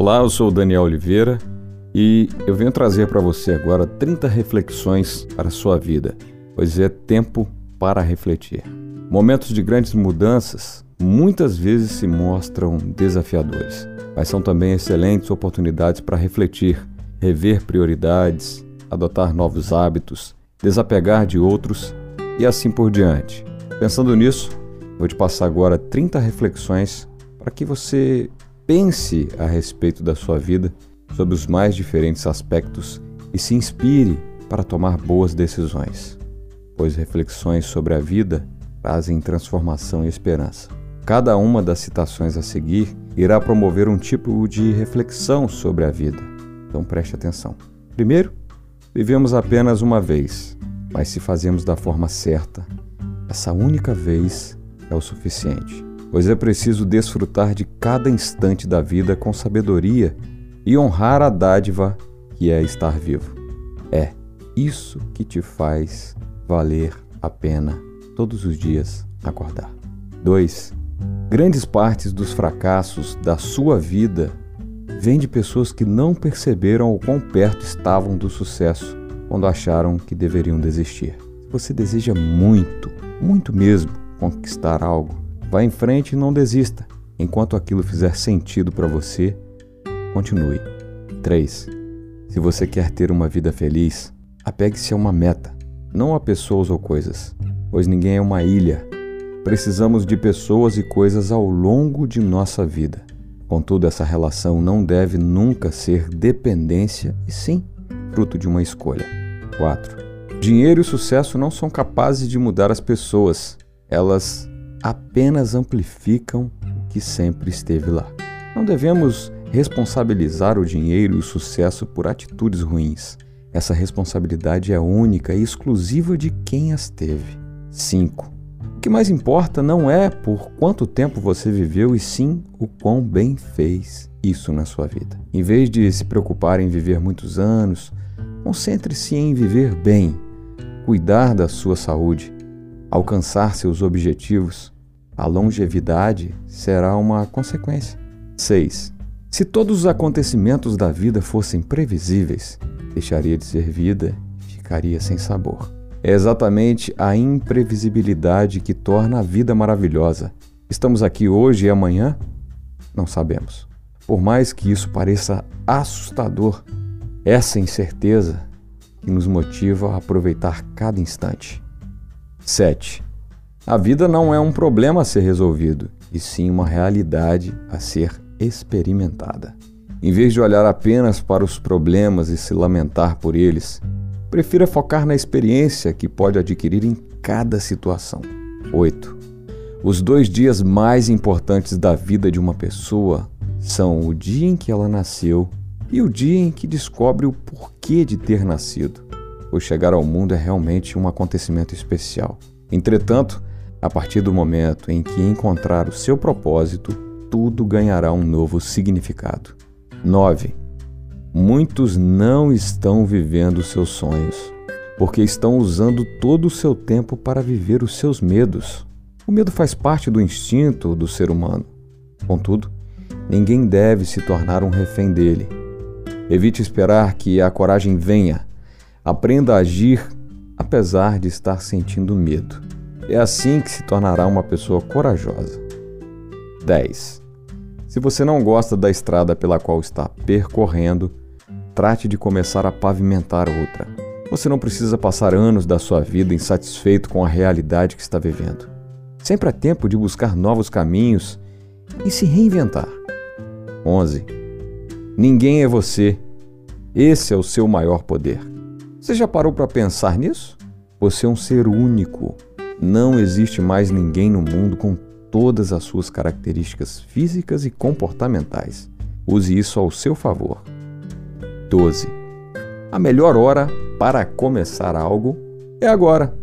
Olá, eu sou o Daniel Oliveira e eu venho trazer para você agora 30 reflexões para a sua vida, pois é tempo para refletir. Momentos de grandes mudanças muitas vezes se mostram desafiadores, mas são também excelentes oportunidades para refletir, rever prioridades, adotar novos hábitos, desapegar de outros e assim por diante. Pensando nisso, vou te passar agora 30 reflexões para que você pense a respeito da sua vida sobre os mais diferentes aspectos e se inspire para tomar boas decisões, pois reflexões sobre a vida trazem transformação e esperança. Cada uma das citações a seguir irá promover um tipo de reflexão sobre a vida, então preste atenção. Primeiro, vivemos apenas uma vez, mas se fazemos da forma certa, essa única vez é o suficiente pois é preciso desfrutar de cada instante da vida com sabedoria e honrar a dádiva que é estar vivo. É isso que te faz valer a pena todos os dias acordar. 2. Grandes partes dos fracassos da sua vida vêm de pessoas que não perceberam o quão perto estavam do sucesso quando acharam que deveriam desistir. Se você deseja muito, muito mesmo, conquistar algo, Vá em frente e não desista. Enquanto aquilo fizer sentido para você, continue. 3. Se você quer ter uma vida feliz, apegue-se a uma meta, não a pessoas ou coisas, pois ninguém é uma ilha. Precisamos de pessoas e coisas ao longo de nossa vida. Contudo, essa relação não deve nunca ser dependência, e sim fruto de uma escolha. 4. Dinheiro e sucesso não são capazes de mudar as pessoas, elas apenas amplificam o que sempre esteve lá. Não devemos responsabilizar o dinheiro e o sucesso por atitudes ruins. Essa responsabilidade é única e exclusiva de quem as teve. 5. O que mais importa não é por quanto tempo você viveu, e sim o quão bem fez isso na sua vida. Em vez de se preocupar em viver muitos anos, concentre-se em viver bem, cuidar da sua saúde, alcançar seus objetivos, a longevidade será uma consequência. 6. Se todos os acontecimentos da vida fossem previsíveis, deixaria de ser vida e ficaria sem sabor. É exatamente a imprevisibilidade que torna a vida maravilhosa. Estamos aqui hoje e amanhã? Não sabemos. Por mais que isso pareça assustador, essa incerteza que nos motiva a aproveitar cada instante. 7. A vida não é um problema a ser resolvido, e sim uma realidade a ser experimentada. Em vez de olhar apenas para os problemas e se lamentar por eles, prefira focar na experiência que pode adquirir em cada situação. 8. Os dois dias mais importantes da vida de uma pessoa são o dia em que ela nasceu e o dia em que descobre o porquê de ter nascido, pois chegar ao mundo é realmente um acontecimento especial. Entretanto, a partir do momento em que encontrar o seu propósito, tudo ganhará um novo significado. 9. Muitos não estão vivendo seus sonhos, porque estão usando todo o seu tempo para viver os seus medos. O medo faz parte do instinto do ser humano. Contudo, ninguém deve se tornar um refém dele. Evite esperar que a coragem venha. Aprenda a agir apesar de estar sentindo medo. É assim que se tornará uma pessoa corajosa. 10. Se você não gosta da estrada pela qual está percorrendo, trate de começar a pavimentar outra. Você não precisa passar anos da sua vida insatisfeito com a realidade que está vivendo. Sempre há tempo de buscar novos caminhos e se reinventar. 11. Ninguém é você. Esse é o seu maior poder. Você já parou para pensar nisso? Você é um ser único. Não existe mais ninguém no mundo com todas as suas características físicas e comportamentais. Use isso ao seu favor. 12. A melhor hora para começar algo é agora.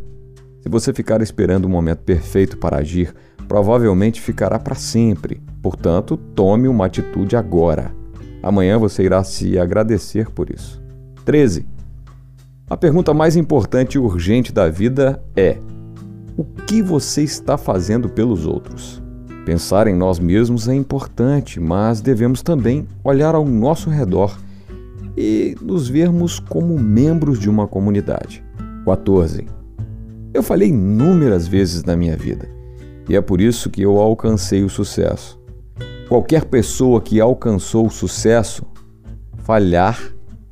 Se você ficar esperando o momento perfeito para agir, provavelmente ficará para sempre. Portanto, tome uma atitude agora. Amanhã você irá se agradecer por isso. 13. A pergunta mais importante e urgente da vida é: o que você está fazendo pelos outros? Pensar em nós mesmos é importante, mas devemos também olhar ao nosso redor e nos vermos como membros de uma comunidade. 14. Eu falei inúmeras vezes na minha vida e é por isso que eu alcancei o sucesso. Qualquer pessoa que alcançou o sucesso, falhar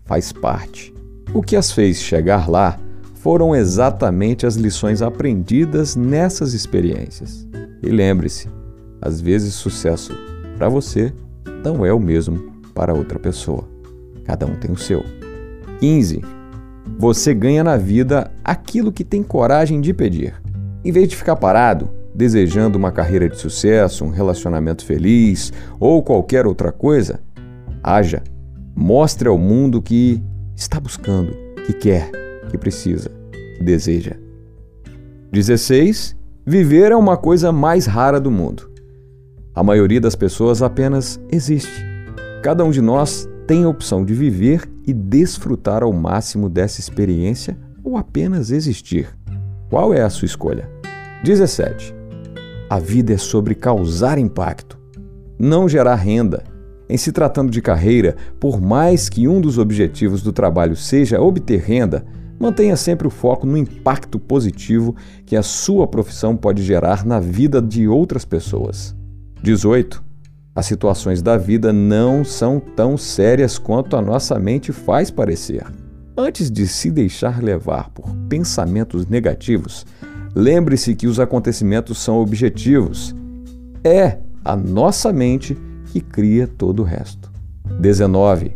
faz parte. O que as fez chegar lá foram exatamente as lições aprendidas nessas experiências. E lembre-se, às vezes, sucesso para você não é o mesmo para outra pessoa. Cada um tem o seu. 15. Você ganha na vida aquilo que tem coragem de pedir. Em vez de ficar parado, desejando uma carreira de sucesso, um relacionamento feliz ou qualquer outra coisa, haja. Mostre ao mundo que está buscando, que quer, que precisa, que deseja. 16. Viver é uma coisa mais rara do mundo. A maioria das pessoas apenas existe. Cada um de nós tem a opção de viver e desfrutar ao máximo dessa experiência ou apenas existir. Qual é a sua escolha? 17. A vida é sobre causar impacto, não gerar renda. Em se tratando de carreira, por mais que um dos objetivos do trabalho seja obter renda, mantenha sempre o foco no impacto positivo que a sua profissão pode gerar na vida de outras pessoas. 18. As situações da vida não são tão sérias quanto a nossa mente faz parecer. Antes de se deixar levar por pensamentos negativos, lembre-se que os acontecimentos são objetivos. É a nossa mente que cria todo o resto. 19.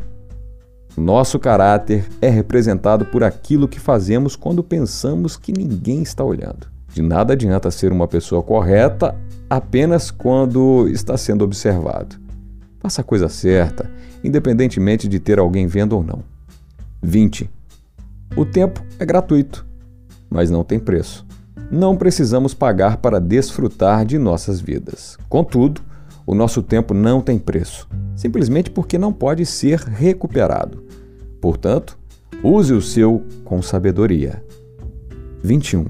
Nosso caráter é representado por aquilo que fazemos quando pensamos que ninguém está olhando. De nada adianta ser uma pessoa correta apenas quando está sendo observado. Faça a coisa certa, independentemente de ter alguém vendo ou não. 20. O tempo é gratuito, mas não tem preço. Não precisamos pagar para desfrutar de nossas vidas. Contudo, o nosso tempo não tem preço, simplesmente porque não pode ser recuperado. Portanto, use o seu com sabedoria. 21.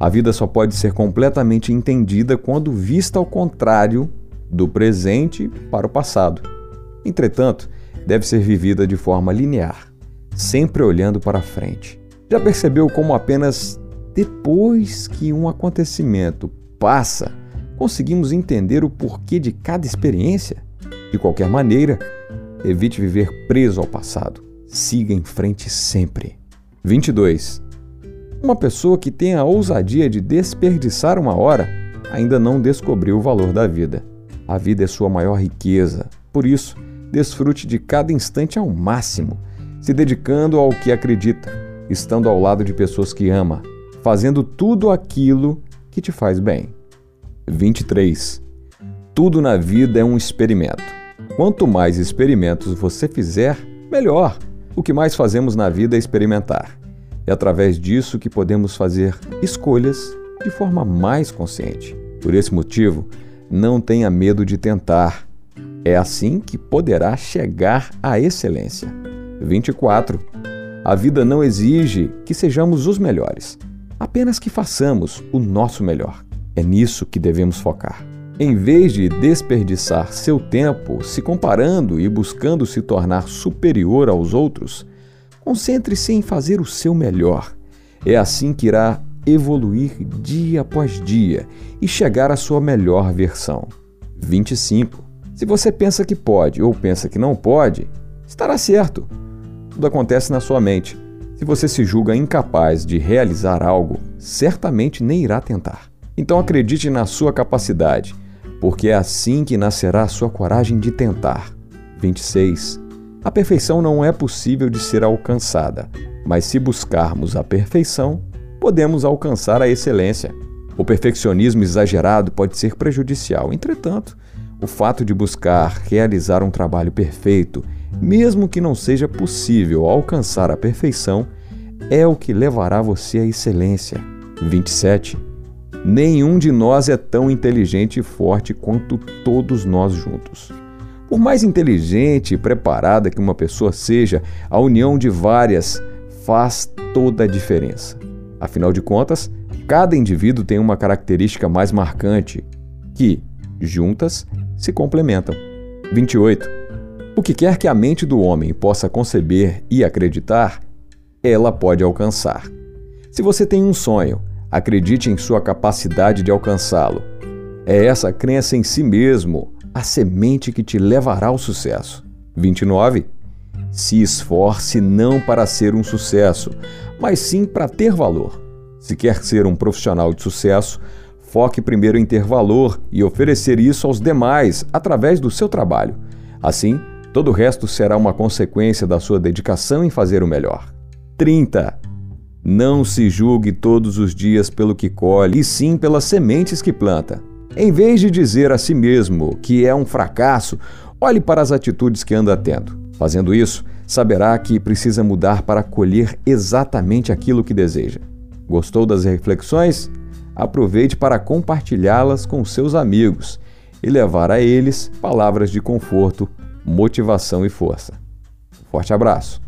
A vida só pode ser completamente entendida quando vista ao contrário do presente para o passado. Entretanto, deve ser vivida de forma linear, sempre olhando para frente. Já percebeu como apenas depois que um acontecimento passa, conseguimos entender o porquê de cada experiência? De qualquer maneira, evite viver preso ao passado. Siga em frente sempre. 22. Uma pessoa que tem a ousadia de desperdiçar uma hora ainda não descobriu o valor da vida. A vida é sua maior riqueza. Por isso, desfrute de cada instante ao máximo, se dedicando ao que acredita, estando ao lado de pessoas que ama, fazendo tudo aquilo que te faz bem. 23. Tudo na vida é um experimento. Quanto mais experimentos você fizer, melhor. O que mais fazemos na vida é experimentar. É através disso que podemos fazer escolhas de forma mais consciente. Por esse motivo, não tenha medo de tentar. É assim que poderá chegar à excelência. 24. A vida não exige que sejamos os melhores, apenas que façamos o nosso melhor. É nisso que devemos focar. Em vez de desperdiçar seu tempo se comparando e buscando se tornar superior aos outros, Concentre-se em fazer o seu melhor. É assim que irá evoluir dia após dia e chegar à sua melhor versão. 25. Se você pensa que pode ou pensa que não pode, estará certo. Tudo acontece na sua mente. Se você se julga incapaz de realizar algo, certamente nem irá tentar. Então acredite na sua capacidade, porque é assim que nascerá a sua coragem de tentar. 26. A perfeição não é possível de ser alcançada, mas se buscarmos a perfeição, podemos alcançar a excelência. O perfeccionismo exagerado pode ser prejudicial, entretanto, o fato de buscar realizar um trabalho perfeito, mesmo que não seja possível alcançar a perfeição, é o que levará você à excelência. 27. Nenhum de nós é tão inteligente e forte quanto todos nós juntos. Por mais inteligente e preparada que uma pessoa seja, a união de várias faz toda a diferença. Afinal de contas, cada indivíduo tem uma característica mais marcante, que, juntas se complementam. 28. O que quer que a mente do homem possa conceber e acreditar, ela pode alcançar. Se você tem um sonho, acredite em sua capacidade de alcançá-lo. É essa crença em si mesmo a semente que te levará ao sucesso. 29. Se esforce não para ser um sucesso, mas sim para ter valor. Se quer ser um profissional de sucesso, foque primeiro em ter valor e oferecer isso aos demais através do seu trabalho. Assim, todo o resto será uma consequência da sua dedicação em fazer o melhor. 30. Não se julgue todos os dias pelo que colhe, e sim pelas sementes que planta. Em vez de dizer a si mesmo que é um fracasso, olhe para as atitudes que anda tendo. Fazendo isso, saberá que precisa mudar para colher exatamente aquilo que deseja. Gostou das reflexões? Aproveite para compartilhá-las com seus amigos e levar a eles palavras de conforto, motivação e força. Forte abraço!